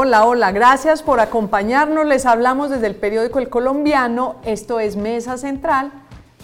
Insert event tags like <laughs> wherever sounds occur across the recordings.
Hola, hola, gracias por acompañarnos. Les hablamos desde el periódico El Colombiano. Esto es Mesa Central,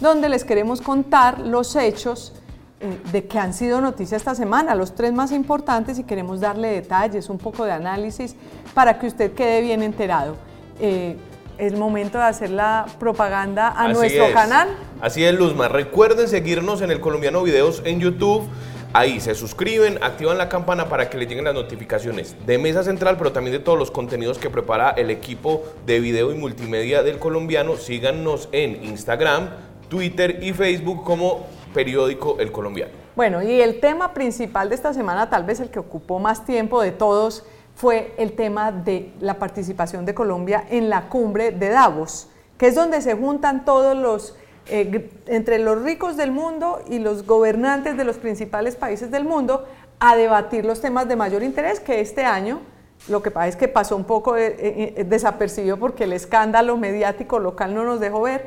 donde les queremos contar los hechos eh, de que han sido noticia esta semana, los tres más importantes, y queremos darle detalles, un poco de análisis para que usted quede bien enterado. Eh, es momento de hacer la propaganda a nuestro canal. Así es, Luzma. Recuerden seguirnos en el Colombiano Videos en YouTube. Ahí se suscriben, activan la campana para que les lleguen las notificaciones de Mesa Central, pero también de todos los contenidos que prepara el equipo de video y multimedia del colombiano. Síganos en Instagram, Twitter y Facebook como periódico El Colombiano. Bueno, y el tema principal de esta semana, tal vez el que ocupó más tiempo de todos, fue el tema de la participación de Colombia en la cumbre de Davos, que es donde se juntan todos los eh, entre los ricos del mundo y los gobernantes de los principales países del mundo a debatir los temas de mayor interés que este año, lo que pasa es que pasó un poco eh, desapercibido porque el escándalo mediático local no nos dejó ver,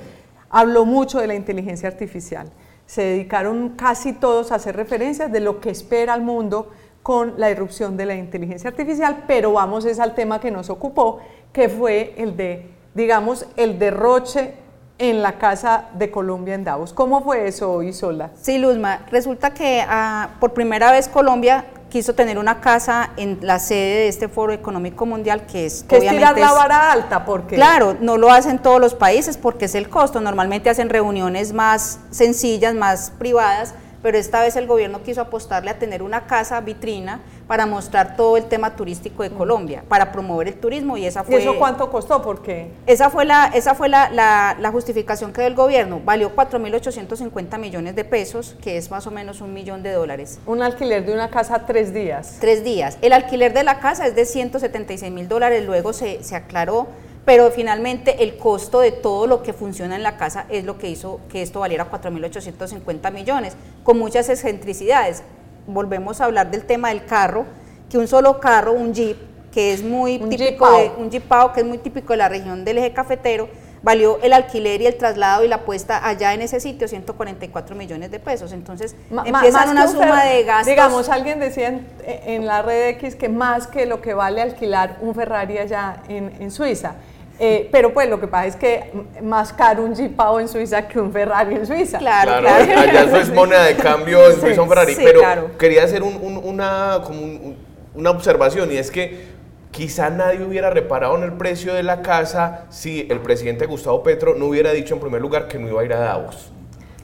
habló mucho de la inteligencia artificial. Se dedicaron casi todos a hacer referencias de lo que espera el mundo con la irrupción de la inteligencia artificial, pero vamos es al tema que nos ocupó, que fue el de, digamos, el derroche en la Casa de Colombia en Davos. ¿Cómo fue eso, Isola? Sí, Luzma, resulta que ah, por primera vez Colombia quiso tener una casa en la sede de este Foro Económico Mundial, que es que obviamente es tirar la vara alta, porque claro, no lo hacen todos los países porque es el costo. Normalmente hacen reuniones más sencillas, más privadas, pero esta vez el gobierno quiso apostarle a tener una casa vitrina para mostrar todo el tema turístico de Colombia, para promover el turismo y esa fue... ¿Y eso cuánto costó? Porque Esa fue la, esa fue la, la, justificación que dio el gobierno, valió 4.850 millones de pesos, que es más o menos un millón de dólares. Un alquiler de una casa tres días. Tres días. El alquiler de la casa es de 176 mil dólares, luego se, se aclaró pero finalmente el costo de todo lo que funciona en la casa es lo que hizo que esto valiera 4.850 millones, con muchas excentricidades. Volvemos a hablar del tema del carro, que un solo carro, un Jeep, que es muy típico de un Jeepao, que es muy típico de la región del eje cafetero, valió el alquiler y el traslado y la puesta allá en ese sitio 144 millones de pesos. Entonces empiezan una suma de gastos. Digamos, alguien decía en, la red X que más que lo que vale alquilar un Ferrari allá en, en Suiza. Eh, pero pues lo que pasa es que más caro un Jeepao en Suiza que un Ferrari en Suiza. Claro, claro. Allá eso es moneda de cambio en Suiza un Ferrari. pero quería hacer una, como una observación y es que quizá nadie hubiera reparado en el precio de la casa si el presidente Gustavo Petro no hubiera dicho en primer lugar que no iba a ir a Davos.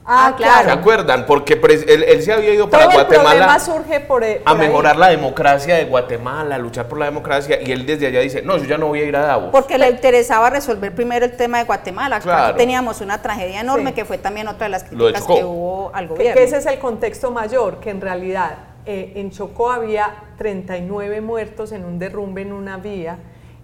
Ah, ah, claro. ¿Se acuerdan? Porque él, se había ido para Guatemala surge por, eh, a mejorar la democracia de Guatemala, a luchar por la democracia, y él desde allá dice, no, yo ya no voy a ir a Davos. Porque le interesaba resolver primero el tema de Guatemala. Claro. teníamos una tragedia enorme que fue también otra de las críticas que hubo al gobierno. Que, ese es el contexto mayor, que en realidad eh, en Chocó había 39 muertos en un derrumbe en una vía,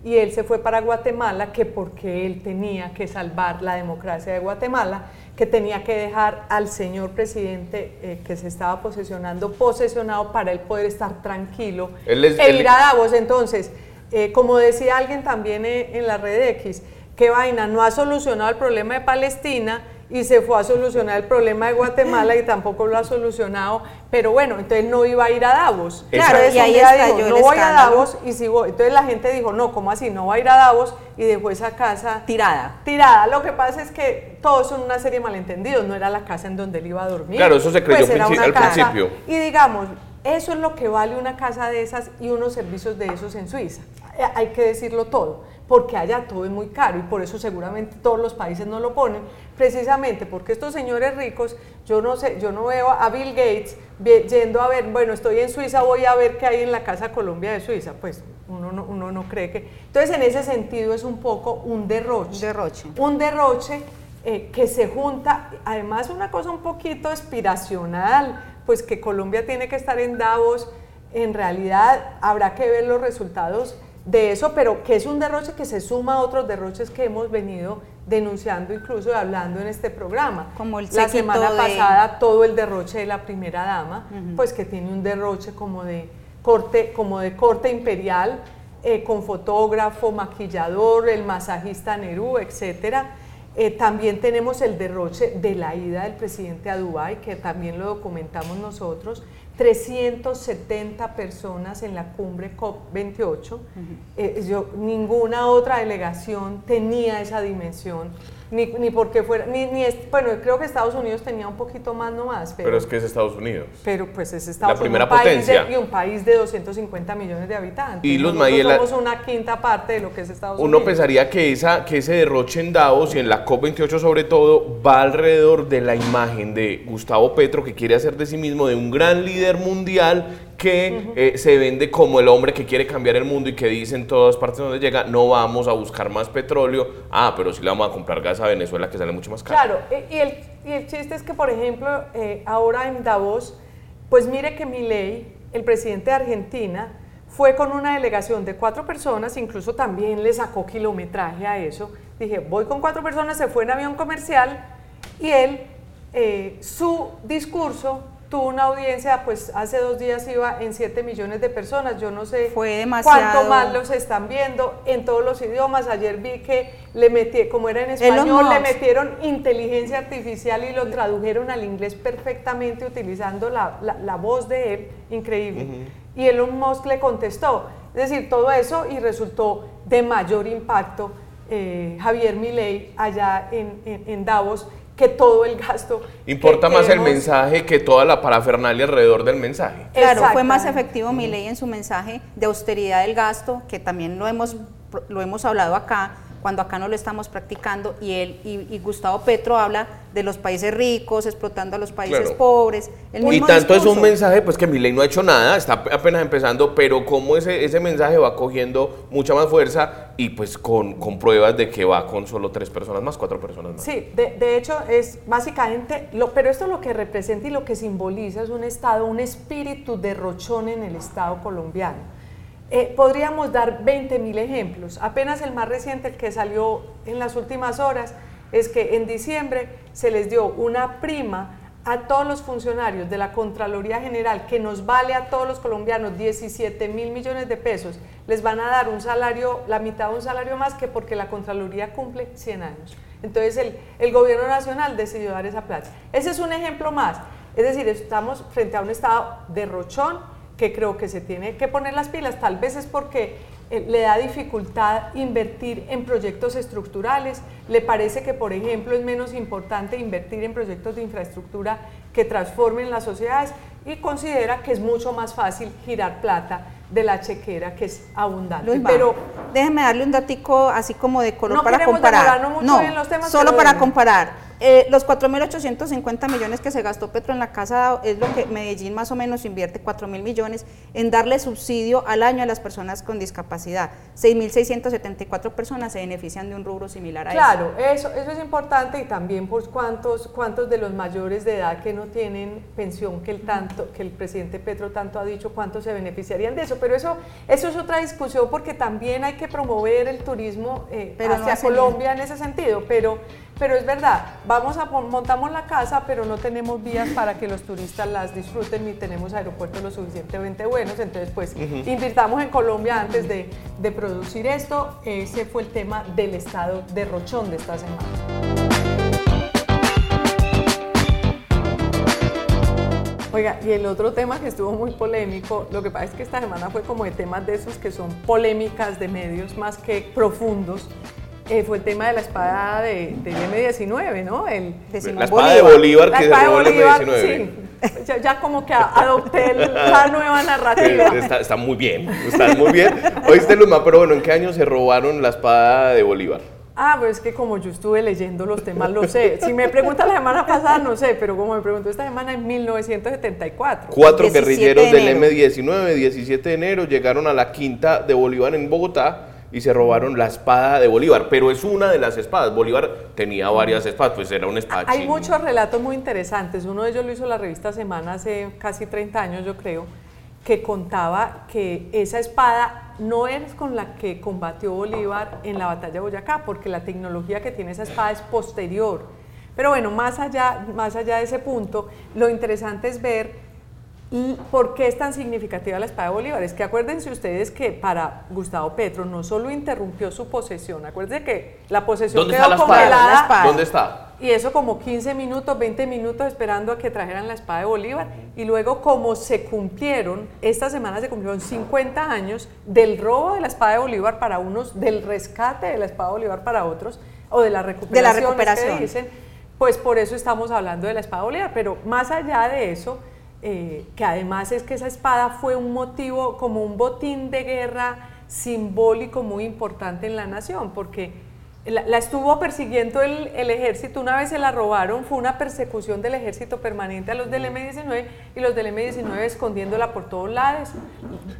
y él se fue para Guatemala, que porque él tenía que salvar la democracia de Guatemala, que tenía que dejar al señor presidente eh, que se estaba posesionando posesionado para él poder estar tranquilo e ir a Davos. Entonces, eh, como decía alguien también eh, en la red X, qué vaina, no ha solucionado el problema de Palestina y se fue a solucionar el problema de Guatemala y tampoco lo ha solucionado, pero bueno, entonces no iba a ir a Davos. Claro, y ahí dijo, no voy a Davos y si voy. Entonces la gente dijo, no, ¿cómo así? No va a ir a Davos y dejó esa casa tirada. Tirada. Lo que pasa es que todos son una serie de malentendidos, no era la casa en donde él iba a dormir. Claro, eso se creyó pues al principio. Y digamos, eso es lo que vale una casa de esas y unos servicios de esos en Suiza. Eh, hay que decirlo todo porque allá todo es muy caro y por eso seguramente todos los países no lo ponen, precisamente porque estos señores ricos, yo no sé, yo no veo a Bill Gates yendo a ver, bueno, estoy en Suiza, voy a ver qué hay en la Casa Colombia de Suiza, pues uno no, uno no cree que... Entonces en ese sentido es un poco un derroche. Un derroche. Un derroche eh, que se junta, además una cosa un poquito aspiracional, pues que Colombia tiene que estar en Davos, en realidad habrá que ver los resultados de eso, pero que es un derroche que se suma a otros derroches que hemos venido denunciando incluso hablando en este programa. Como el la semana pasada todo el derroche de la primera dama, pues que tiene un derroche como de corte, como de corte imperial, eh, con fotógrafo, maquillador, el masajista Nerú, etcétera. Eh, también tenemos el derroche de la ida del presidente a Dubái, que también lo documentamos nosotros, 370 personas en la cumbre COP28. Eh, yo, ninguna otra delegación tenía esa dimensión ni, ni porque fuera, ni, ni bueno, creo que Estados Unidos tenía un poquito más nomás. Pero, pero es que es Estados Unidos. Pero pues es Estados La primera un país potencia. de- y un país de 250 millones de habitantes. Y Nosotros Mayela- somos una quinta parte de lo que es Estados Uno Unidos. pensaría que, esa, que ese derroche en Davos y en la COP28 sobre todo va alrededor de la imagen de Gustavo Petro que quiere hacer de sí mismo de un gran líder mundial que eh, se vende como el hombre que quiere cambiar el mundo y que dice en todas partes donde llega no vamos a buscar más petróleo, ah, pero sí le vamos a comprar gas a Venezuela que sale mucho más caro. Claro, y- y el, y el chiste es que, por ejemplo, eh, ahora en Davos, pues mire que Milei, el presidente de Argentina, fue con una delegación de cuatro personas, incluso también le sacó kilometraje a eso. Dije, voy con cuatro personas, se fue en avión comercial y él, eh, su discurso tuvo una audiencia, pues hace dos días iba en 7 millones de personas, yo no sé Fue demasiado. cuánto más los están viendo en todos los idiomas. Ayer vi que le metí, como era en español, le metieron inteligencia artificial y lo tradujeron al inglés perfectamente utilizando la, la- la voz de él, increíble. Y Elon Musk le contestó. Es decir, todo eso y resultó de mayor impacto eh, Javier Milei allá en, en- en Davos que todo el gasto. Importa que más el mensaje que toda la parafernalia alrededor del mensaje. Claro, fue más efectivo mi ley en su mensaje de austeridad del gasto, que también lo hemos, lo hemos hablado acá, cuando acá no lo estamos practicando, y él y, y Gustavo Petro habla de los países ricos, explotando a los países Claro. pobres. El Y mismo tanto es un mensaje, pues que Milei no ha hecho nada, está apenas empezando, pero como ese, ese mensaje va cogiendo mucha más fuerza y pues con, con pruebas de que va con solo tres personas más, cuatro personas más. Sí, de, de hecho es básicamente, lo, pero esto lo que representa y lo que simboliza es un Estado, un espíritu derrochón en el Estado colombiano. Eh, podríamos dar 20 mil ejemplos. Apenas el más reciente, el que salió en las últimas horas, es que en diciembre se les dio una prima a todos los funcionarios de la Contraloría General, que nos vale a todos los colombianos 17 mil millones de pesos, les van a dar un salario, la mitad de un salario más que porque la Contraloría cumple 100 años. Entonces el, el gobierno nacional decidió dar esa plata. Ese es un ejemplo más. Es decir, estamos frente a un Estado derrochón que creo que se tiene que poner las pilas. Tal vez es porque eh, le da dificultad invertir en proyectos estructurales. Le parece que, por ejemplo, es menos importante invertir en proyectos de infraestructura que transformen las sociedades y considera que es mucho más fácil girar plata de la chequera que es abundante. Luis, Pero déjeme darle un datico así como de color No para comparar. mucho en los temas, solo para comparar. Eh, los 4.850 millones que se gastó Petro en la casa es lo que Medellín más o menos invierte, 4.000 millones, en darle subsidio al año a las personas con discapacidad. 6.674 personas se benefician de un rubro similar a Claro, eso, eso es importante y también por cuántos, cuántos de los mayores de edad que no tienen pensión que el tanto, que el presidente Petro tanto ha dicho, cuántos se beneficiarían de eso. Pero eso, eso es otra discusión porque también hay que promover el turismo eh, Pero no hacia bien. Colombia en ese sentido. Pero, pero es verdad, vamos a montamos la casa, pero no tenemos vías para que los turistas las disfruten ni tenemos aeropuertos lo suficientemente buenos. Entonces, pues invirtamos en Colombia antes de, de producir esto. Ese fue el tema del estado de Rochón de esta semana. Oiga, y el otro tema que estuvo muy polémico, lo que pasa es que esta semana fue como de temas de esos que son polémicas de medios más que profundos, eh, fue el tema de la espada de, del M19, ¿no? El, De La espada de Bolívar la que se espada de robó el Bolívar, M19. sí. Ya, ya como que adopté el- la nueva narrativa. Está, está muy bien, está muy bien. Oíste, Luma, pero bueno, ¿en qué año se robaron la espada de Bolívar? Ah, pues es que como yo estuve leyendo los temas, lo sé. Si me pregunta la semana pasada, no sé, pero como me preguntó esta semana, en 1974. Cuatro 17 guerrilleros de del enero. M19, 17 de enero, llegaron a la quinta de Bolívar en Bogotá y se robaron la espada de Bolívar, pero es una de las espadas. Bolívar tenía varias espadas, pues era un espadachín. Hay muchos relatos muy interesantes. Uno de ellos lo hizo la revista Semana hace casi 30 años, yo creo, que contaba que esa espada no es con la que combatió Bolívar en la batalla de Boyacá, porque la tecnología que tiene esa espada es posterior. Pero bueno, más allá, más allá de ese punto, lo interesante es ver ¿Por qué es tan significativa la espada de Bolívar? Es que acuérdense ustedes que para Gustavo Petro no solo interrumpió su posesión, acuérdense que la posesión ¿Dónde quedó está la congelada. espada? ¿Dónde está? Y eso como 15 minutos, 20 minutos esperando a que trajeran la espada de Bolívar. Y luego como se cumplieron, esta semana se cumplieron 50 años del robo de la espada de Bolívar para unos, del rescate de la espada de Bolívar para otros, o de la recuperación. De la recuperación. Que dicen, pues por eso estamos hablando de la espada de Bolívar. Pero más allá de eso, eh, que además es que esa espada fue un motivo, como un botín de guerra simbólico muy importante en la nación, porque la, estuvo persiguiendo el, ejército, una vez se la robaron, fue una persecución del ejército permanente a los del M-19 y los del M-19 escondiéndola por todos lados.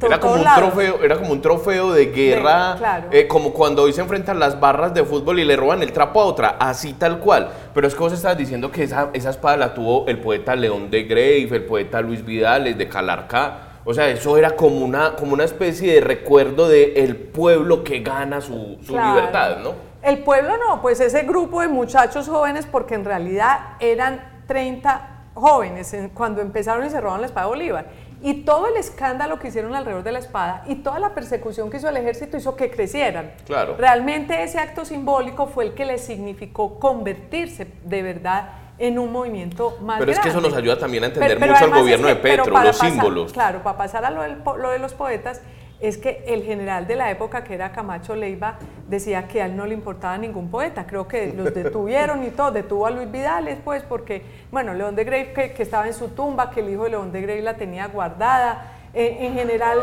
era, como un Trofeo, era como un trofeo de guerra, eh, como cuando hoy se enfrentan las barras de fútbol y le roban el trapo a otra, así tal cual. Pero es que vos estás diciendo que esa, esa espada la tuvo el poeta León de Grave, el poeta Luis Vidal, de Calarcá. O sea, eso era como una, como una especie de recuerdo del el pueblo que gana su, su libertad, ¿no? El pueblo no, pues ese grupo de muchachos jóvenes, porque en realidad eran 30 jóvenes cuando empezaron y se robaron la espada de Bolívar. Y todo el escándalo que hicieron alrededor de la espada y toda la persecución que hizo el ejército hizo que crecieran. Claro. Realmente ese acto simbólico fue el que les significó convertirse de verdad en un movimiento más Pero es que eso nos ayuda también a entender mucho al gobierno de Petro, los símbolos. Claro, para pasar a lo, lo de los poetas, es que el general de la época, que era Camacho Leiva, decía que a él no le importaba ningún poeta. Creo que los <laughs> detuvieron y todo. Detuvo a Luis Vidal después porque, bueno, León de Grey que, estaba en su tumba, que el hijo de León de Grey la tenía guardada. Eh, en general,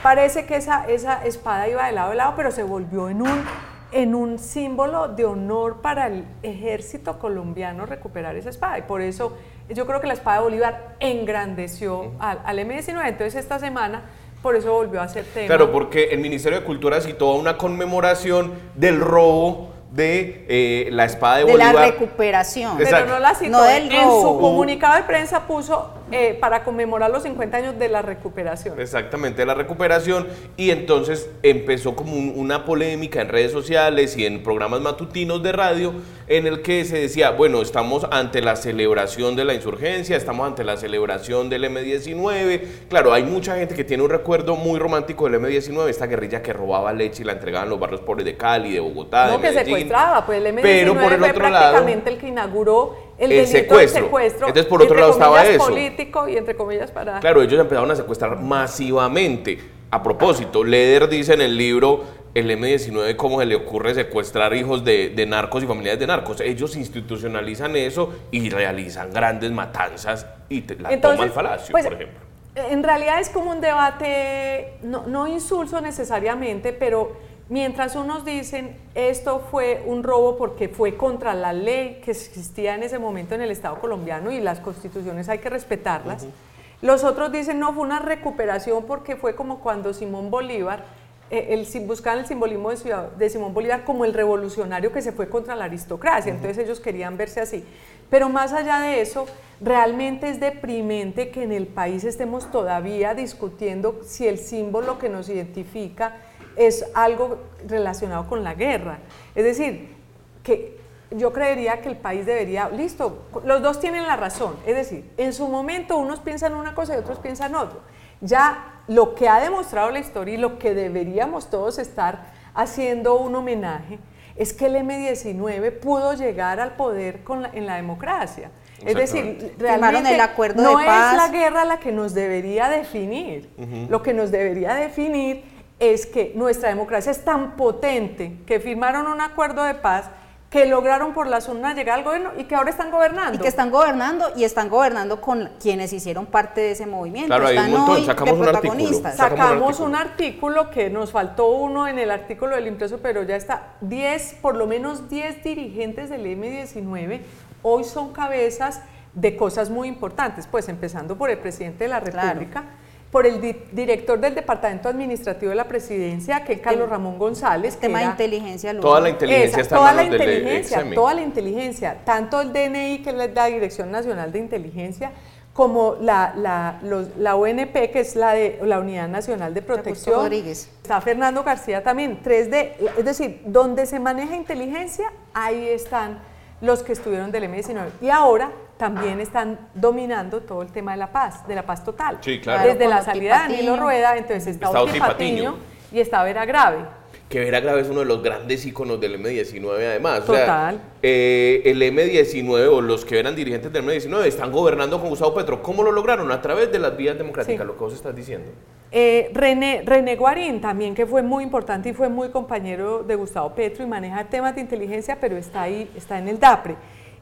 parece que esa, esa espada iba de lado a lado, pero se volvió en un, en un símbolo de honor para el ejército colombiano recuperar esa espada. Y por eso yo creo que la espada de Bolívar engrandeció al, al M19. Entonces, esta semana por eso volvió a ser tema. Claro, porque el Ministerio de Cultura citó una conmemoración del robo de eh, la espada de, Bolívar. De la recuperación. Pero no la citó. En su comunicado de prensa puso eh, para conmemorar los 50 años de la recuperación. Exactamente, de la recuperación. Y entonces empezó como una polémica en redes sociales y en programas matutinos de radio en el que se decía, bueno, estamos ante la celebración de la insurgencia, estamos ante la celebración del M-19. Claro, hay mucha gente que tiene un recuerdo muy romántico del M-19, esta guerrilla que robaba leche y la entregaban en los barrios pobres de Cali, de Bogotá, no, de que secuestraba, pues el M-19 Pero por el fue otro prácticamente el que inauguró el, secuestro. Entonces, por otro lado estaba eso. político y entre comillas para... Claro, ellos empezaron a secuestrar masivamente. A propósito, Leder dice en el libro el M19 cómo se le ocurre secuestrar hijos de, narcos y familiares de narcos. Ellos institucionalizan eso y realizan grandes matanzas y la toma al falacio, pues, por ejemplo. En realidad es como un debate, no, no insulso necesariamente, pero Mientras unos dicen esto fue un robo porque fue contra la ley que existía en ese momento en el Estado colombiano y las constituciones hay que respetarlas, los otros dicen no, fue una recuperación porque fue como cuando Simón Bolívar, eh, el, buscaban el simbolismo de, Simón Bolívar como el revolucionario que se fue contra la aristocracia, entonces ellos querían verse así. Pero más allá de eso, realmente es deprimente que en el país estemos todavía discutiendo si el símbolo que nos identifica es algo relacionado con la guerra. Es decir, que yo creería que el país debería, listo, los dos tienen la razón. Es decir, en su momento unos piensan una cosa y otros piensan otro. Ya lo que ha demostrado la historia y lo que deberíamos todos estar haciendo un homenaje es que el M-19 pudo llegar al poder con en la democracia. Es decir, realmente el acuerdo no es la guerra la que nos debería definir. Lo que nos debería definir es que nuestra democracia es tan potente que firmaron un acuerdo de paz que lograron por la zona llegar al gobierno y que ahora están gobernando. Y que están gobernando y están gobernando con quienes hicieron parte de ese movimiento. Claro, hay un montón, sacamos un artículo. Sacamos, un, artículo. que nos faltó uno en el artículo del impreso, pero ya está. 10, por lo menos 10 dirigentes del M19 hoy son cabezas de cosas muy importantes, pues empezando por el presidente de la República por el director del Departamento Administrativo de la Presidencia, que es Carlos Ramón González. El tema de inteligencia. Toda la inteligencia está toda la inteligencia, toda la inteligencia, tanto el DNI, que es la Dirección Nacional de Inteligencia, como la, la, la ONP, que es la, de, la Unidad Nacional de Protección. Rodríguez. Está Fernando García también. 3D, es decir, donde se maneja inteligencia, ahí están los que estuvieron del M19. Y ahora también están dominando todo el tema de la paz, de la paz total. Sí, claro. Desde la salida de Danilo. Rueda, entonces está, Está Oti Patiño y está Vera Grave. Que Vera Grave es uno de los grandes íconos del M19 además. O sea, Total. eh, el M19 o los que eran dirigentes del M19 están gobernando con Gustavo Petro. ¿Cómo lo lograron? A través de las vías democráticas, Sí. lo que vos estás diciendo. Eh, René, René Guarín también, que fue muy importante y fue muy compañero de Gustavo Petro y maneja temas de inteligencia, pero está ahí, está en el DAPRE.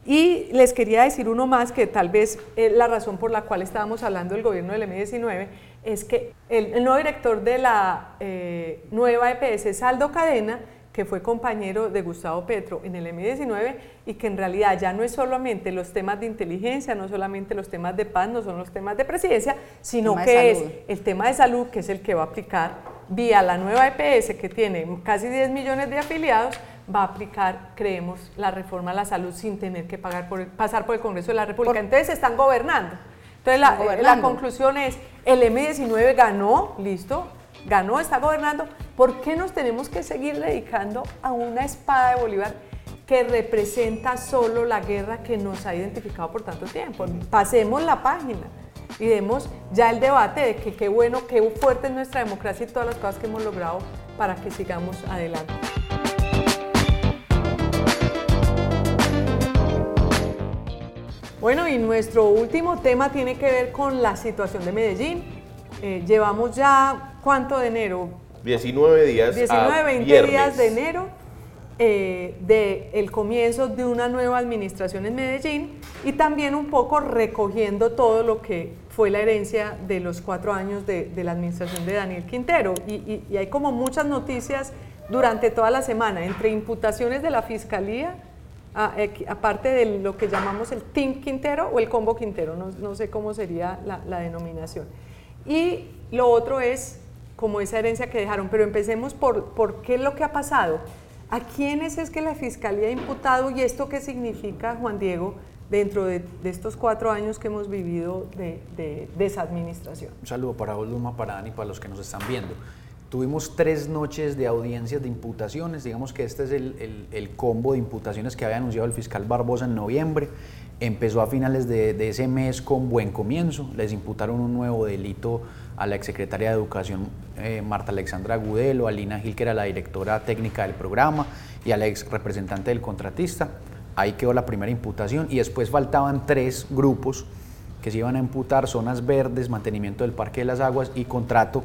Y les quería decir uno más que tal vez eh, la razón por la cual estábamos hablando del gobierno del M19 es que el, el nuevo director de la eh, nueva EPS, Saldo Cadena, que fue compañero de Gustavo Petro en el M19 y que en realidad ya no es solamente los temas de inteligencia, no solamente los temas de paz, no son los temas de presidencia, sino que es el tema de salud, que es el que va a aplicar vía la nueva EPS, que tiene casi 10 millones de afiliados, va a aplicar, creemos, la reforma a la salud sin tener que pagar por pasar por el Congreso de la República. Por- Entonces están gobernando. Entonces la, Están la conclusión es, el M19 ganó, listo, ganó, está gobernando. ¿Por qué nos tenemos que seguir dedicando a una espada de Bolívar que representa solo la guerra que nos ha identificado por tanto tiempo? Pasemos la página y demos ya el debate de que qué bueno, qué fuerte es nuestra democracia y todas las cosas que hemos logrado para que sigamos adelante. Bueno, y nuestro último tema tiene que ver con la situación de Medellín. Eh, llevamos ya, ¿cuánto de enero? 19 días. 19, a 20 viernes. días de enero eh, de el comienzo de una nueva administración en Medellín y también un poco recogiendo todo lo que fue la herencia de los cuatro años de, de la administración de Daniel Quintero. Y, y- y hay como muchas noticias durante toda la semana, entre imputaciones de la Fiscalía, aparte de lo que llamamos el Team Quintero o el Combo Quintero, no, no sé cómo sería la, la denominación. Y lo otro es como esa herencia que dejaron, pero empecemos por, por qué es lo que ha pasado. ¿A quiénes es que la Fiscalía ha imputado y esto qué significa, Juan Diego, dentro de, de estos cuatro años que hemos vivido de, de- esa administración? Un saludo para vos, para Dani, para los que nos están viendo. Tuvimos tres noches de audiencias de imputaciones, digamos que este es el, el- combo de imputaciones que había anunciado el fiscal Barbosa en noviembre. Empezó a finales de, ese mes con buen comienzo, les imputaron un nuevo delito a la exsecretaria de Educación eh, Marta Alexandra Gudelo, a Lina Gil, que era la directora técnica del programa, y a la ex representante del contratista. Ahí quedó la primera imputación y después faltaban tres grupos que se iban a imputar zonas verdes, mantenimiento del Parque de las Aguas y contrato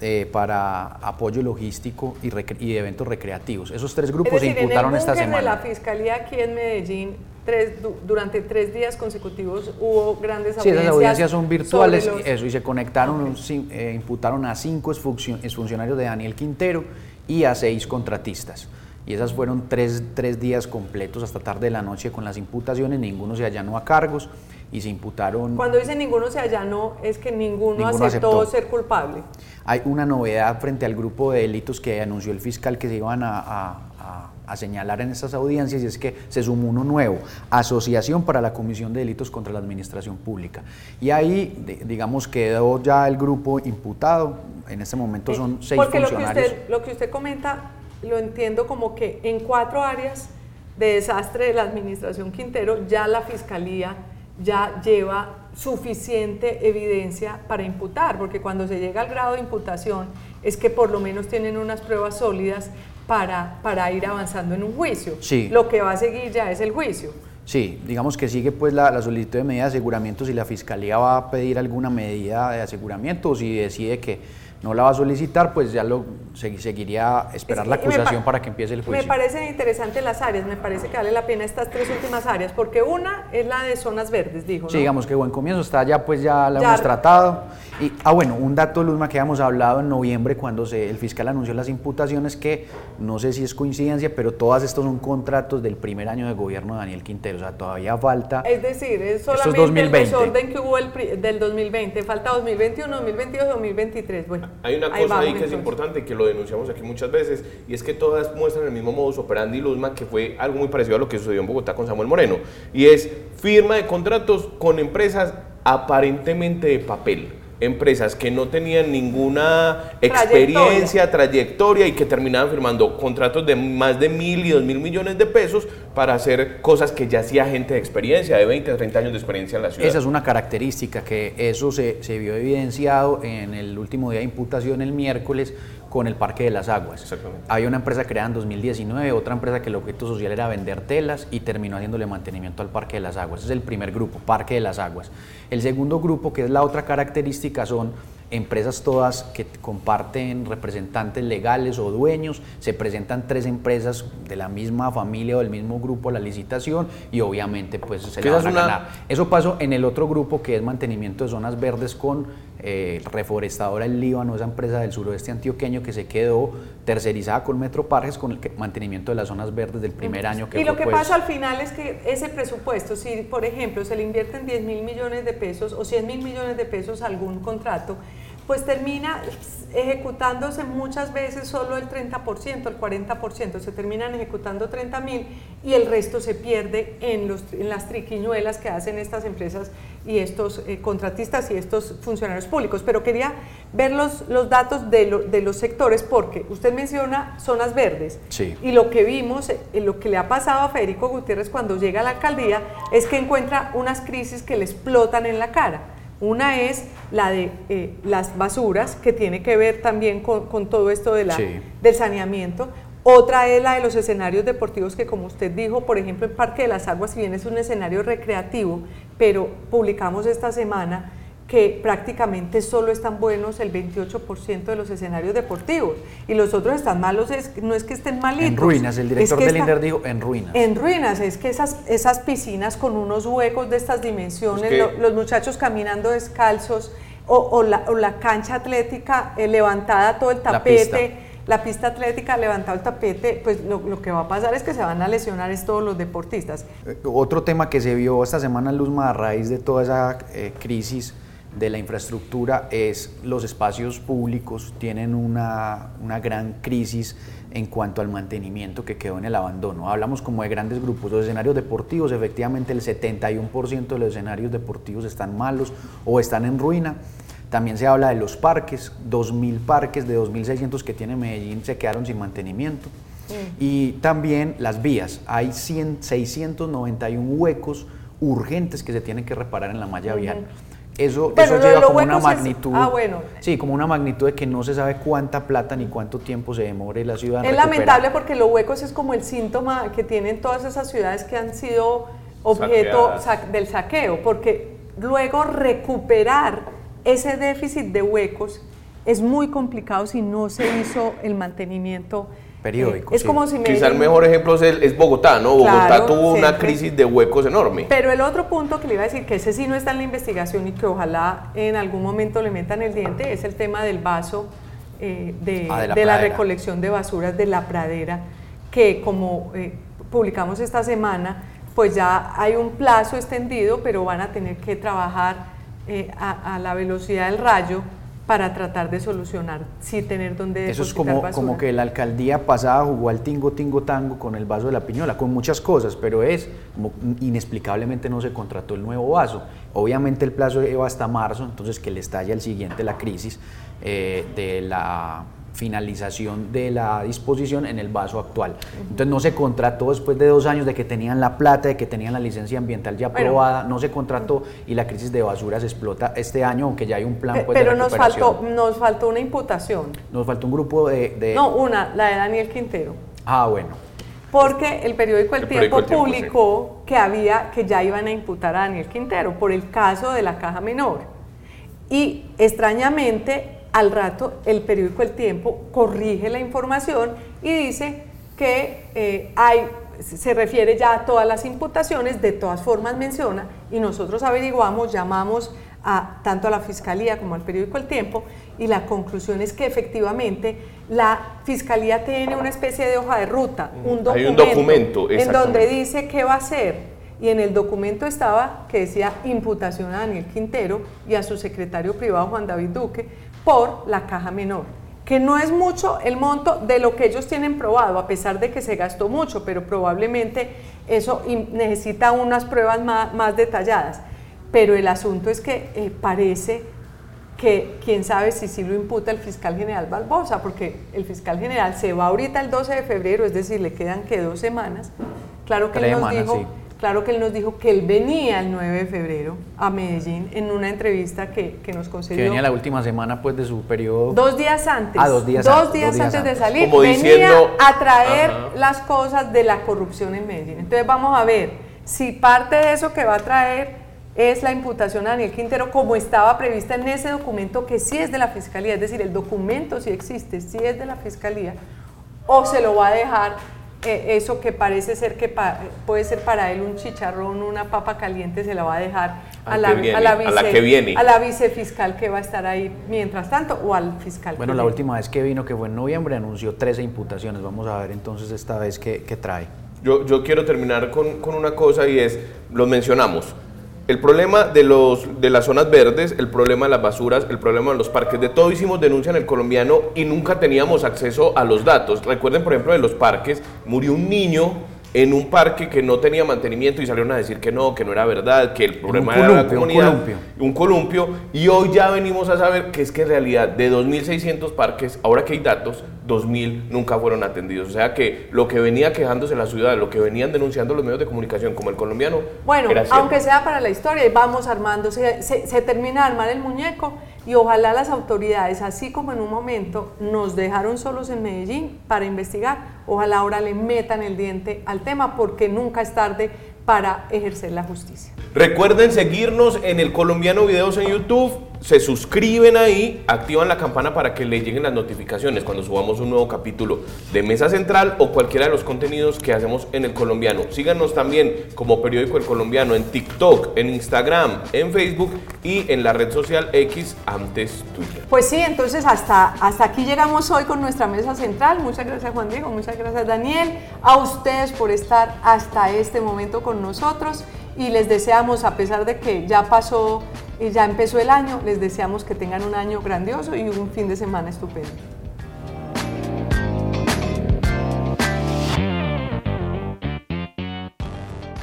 eh, para apoyo logístico y, y de eventos recreativos. Esos tres grupos es decir, se imputaron en el esta búnker de la semana. Fiscalía aquí en Medellín, tres, du- durante tres días consecutivos hubo grandes Sí, audiencias. esas audiencias son virtuales, los- eso, y se conectaron, cin- eh, imputaron a cinco exfuncio- exfuncionarios de Daniel Quintero y a seis contratistas. Y esas fueron tres, tres días completos hasta tarde de la noche con las imputaciones, ninguno se allanó a cargos y se imputaron... Cuando dice ninguno se allanó, es que ninguno, Ninguno aceptó, aceptó. ser culpable. Hay una novedad frente al grupo de delitos que anunció el fiscal que se iban a, a- a- a señalar en estas audiencias y es que se sumó uno nuevo, Asociación para la Comisión de Delitos contra la Administración Pública. Y ahí, de- digamos, quedó ya el grupo imputado, en este momento son seis Porque lo que, funcionarios. usted, lo que usted comenta lo entiendo como que en cuatro áreas de desastre de la administración Quintero ya la Fiscalía ya lleva suficiente evidencia para imputar, porque cuando se llega al grado de imputación es que por lo menos tienen unas pruebas sólidas para, para ir avanzando en un juicio. Sí. Lo que va a seguir ya es el juicio. Sí, digamos que sigue pues la, la solicitud de medida de aseguramiento si la Fiscalía va a pedir alguna medida de aseguramiento o si decide que no la va a solicitar, pues ya lo se- seguiría esperar Es la que acusación para que empiece el juicio. Me parecen interesantes las áreas, me parece que vale la pena estas tres últimas áreas, porque una es la de zonas verdes, dijo. Sí, digamos que buen comienzo, está ya pues ya la Ya. hemos tratado. Y, ah, bueno, un dato, Luzma, que habíamos hablado en noviembre cuando se, el fiscal anunció las imputaciones, que no sé si es coincidencia, pero todas estos son contratos del primer año de gobierno de Daniel Quintero, o sea, todavía falta... Es decir, es es solamente 2020. el desorden que hubo el del 2020, falta 2021, 2022, 2023. Bueno, Hay una cosa ahí que es importante que lo denunciamos aquí muchas veces y es que todas muestran el mismo modus operandi Luzma que fue algo muy parecido a lo que sucedió en Bogotá con Samuel Moreno y es firma de contratos con empresas aparentemente de papel. Empresas que no tenían ninguna experiencia, trayectoria, y que terminaban firmando contratos de más de mil y dos mil millones de pesos para hacer cosas que ya hacía gente de experiencia, de 20 a 30 años de experiencia en la ciudad. Esa es una característica que eso se, se vio evidenciado en el último día de imputación el miércoles con el Parque de las Aguas. Había una empresa creada en 2019, otra empresa que el objeto social era vender telas y terminó haciéndole mantenimiento al Parque de las Aguas. Ese es el primer grupo, Parque de las Aguas. El segundo grupo, que es la otra característica, son empresas todas que comparten representantes legales o dueños, se presentan tres empresas de la misma familia o del mismo grupo a la licitación y obviamente pues se le van a ganar. Eso pasó en el otro grupo que es mantenimiento de zonas verdes con eh, Reforestadora El Líbano, esa empresa del suroeste antioqueño que se quedó tercerizada con Metroparques con el mantenimiento de las zonas verdes del primer año que Y lo que pues, pasa al final es que ese presupuesto, si por ejemplo se le invierten 10 mil millones de pesos o 100 mil millones de pesos a algún contrato, pues termina ejecutándose muchas veces solo el 30%, el 40%, se terminan ejecutando 30 mil y el resto se pierde en, los, en las triquiñuelas que hacen estas empresas y estos eh, contratistas y estos funcionarios públicos. Pero quería ver los, los datos de, de, los sectores porque usted menciona zonas verdes y lo que vimos, eh, lo que le ha pasado a Federico Gutiérrez cuando llega a la alcaldía es que encuentra unas crisis que le explotan en la cara una es la de eh, las basuras, que tiene que ver también con, todo esto de la, del saneamiento. Otra es la de los escenarios deportivos que, como usted dijo, por ejemplo, en Parque de las Aguas, si bien es un escenario recreativo, pero publicamos esta semana que prácticamente solo están buenos el 28% de los escenarios deportivos y los otros están malos, no es que estén malitos. En ruinas, el director del INDER dijo en ruinas. En ruinas, es que esas, esas piscinas con unos huecos de estas dimensiones, los muchachos caminando descalzos o, la, cancha atlética eh, levantada, todo el tapete. La pista. atlética levantado el tapete, pues lo, que va a pasar es que se van a lesionar es todos los deportistas. Eh, otro tema que se vio esta semana, Luzma, a raíz de toda esa eh, crisis, de la infraestructura es los espacios públicos tienen una, gran crisis en cuanto al mantenimiento que quedó en el abandono. Hablamos como de grandes grupos, los escenarios deportivos, efectivamente el 71% de los escenarios deportivos están malos o están en ruina. También se habla de los parques, 2.000 parques de 2.600 que tiene Medellín se quedaron sin mantenimiento. Mm. Y también las vías, hay 691 huecos urgentes que se tienen que reparar en la malla vial. Eso, eso lleva como una magnitud. ah, bueno. Sí, como una magnitud de que no se sabe cuánta plata ni cuánto tiempo se demore la ciudad. Es lamentable porque los huecos es como el síntoma que tienen todas esas ciudades que han sido objeto del saqueo, porque luego recuperar ese déficit de huecos es muy complicado si no se hizo el mantenimiento periódico. es como si Quizá el mejor ejemplo es, Bogotá, ¿no? Bogotá tuvo una crisis de huecos enorme. Pero el otro punto que le iba a decir, que ese sí no está en la investigación y que ojalá en algún momento le metan el diente, es el tema del vaso eh, de, ah, de, la, recolección de basuras de la pradera, que como eh, publicamos esta semana, pues ya hay un plazo extendido, pero van a tener que trabajar eh, a, a la velocidad del rayo para tratar de solucionar, sí tener donde Eso es como, como que la alcaldía pasada jugó al tingo, tingo, tango con el vaso de la piñola, con muchas cosas, pero es como inexplicablemente no se contrató el nuevo vaso. Obviamente el plazo lleva hasta marzo, entonces que le estalla el siguiente la crisis eh, de la finalización de la disposición en el vaso actual. Entonces no se contrató después de dos años de que tenían la plata, de que tenían la licencia ambiental ya aprobada, no se contrató y la crisis de basura se explota este año, aunque ya hay un plan pues, Pero nos faltó, nos faltó una imputación. Nos faltó un grupo de, No, una, la de Daniel Quintero. Ah, bueno. Porque el periódico El, Tiempo publicó que había, que ya iban a imputar a Daniel Quintero por el caso de la caja menor. Y extrañamente al rato el periódico El Tiempo corrige la información y dice que eh, hay, se refiere ya a todas las imputaciones, de todas formas menciona, y nosotros averiguamos, llamamos a, tanto a la Fiscalía como al periódico El Tiempo, y la conclusión es que efectivamente la Fiscalía tiene una especie de hoja de ruta, un documento, hay un documento en donde dice qué va a hacer. Y en el documento estaba que decía imputación a Daniel Quintero y a su secretario privado Juan David Duque por la caja menor, que no es mucho el monto de lo que ellos tienen probado, a pesar de que se gastó mucho, pero probablemente eso necesita unas pruebas más, detalladas. Pero el asunto es que eh, parece que quién sabe si sí lo imputa el fiscal general Barbosa, porque el fiscal general se va ahorita el 12 de febrero, es decir, le quedan que dos semanas. Claro que él nos dijo, claro que él nos dijo que él venía el 9 de febrero a Medellín en una entrevista que, que nos concedió. Que venía la última semana pues de su periodo. Dos días antes. Ah, dos días, dos días, antes, de salir. venía a traer las cosas de la corrupción en Medellín. Entonces vamos a ver si parte de eso que va a traer es la imputación a Daniel Quintero como estaba prevista en ese documento que sí es de la Fiscalía, es decir, el documento sí existe, sí es de la Fiscalía, o se lo va a dejar eh, eso que parece ser que puede ser para él un chicharrón, una papa caliente, se la va a dejar a la, a, la vice, que viene. a la vicefiscal que va a estar ahí mientras tanto o al fiscal. Bueno, la última vez que vino, que fue en noviembre, anunció 13 imputaciones. Vamos a ver entonces esta vez qué, trae. Yo, yo quiero terminar con, con una cosa y es, lo mencionamos, el problema de, los, de las zonas verdes, el problema de las basuras, el problema de los parques, de todo hicimos denuncia en el colombiano y nunca teníamos acceso a los datos. Recuerden, por ejemplo, de los parques, murió un niño en un parque que no tenía mantenimiento y salieron a decir que no, que no era verdad, que el problema era la comunidad. Un columpio. un columpio. Y hoy ya venimos a saber que es que en realidad de 2.600 parques, ahora que hay datos, 2.000 nunca fueron atendidos. O sea que lo que venía quejándose la ciudad, lo que venían denunciando los medios de comunicación como el colombiano. Bueno, aunque sea para la historia, vamos armando, se, se termina de armar el muñeco y ojalá las autoridades, así como en un momento nos dejaron solos en Medellín para investigar, ojalá ahora le metan el diente al tema porque nunca es tarde para ejercer la justicia. Recuerden seguirnos en el Colombiano Videos en YouTube se suscriben ahí, activan la campana para que les lleguen las notificaciones cuando subamos un nuevo capítulo de Mesa Central o cualquiera de los contenidos que hacemos en el colombiano. Síganos también como periódico El Colombiano en TikTok, en Instagram, en Facebook y en la red social X antes Twitter. Pues sí, entonces hasta, hasta aquí llegamos hoy con nuestra Mesa Central. Muchas gracias Juan Diego, muchas gracias Daniel, a ustedes por estar hasta este momento con nosotros y les deseamos, a pesar de que ya pasó y ya empezó el año, les deseamos que tengan un año grandioso y un fin de semana estupendo.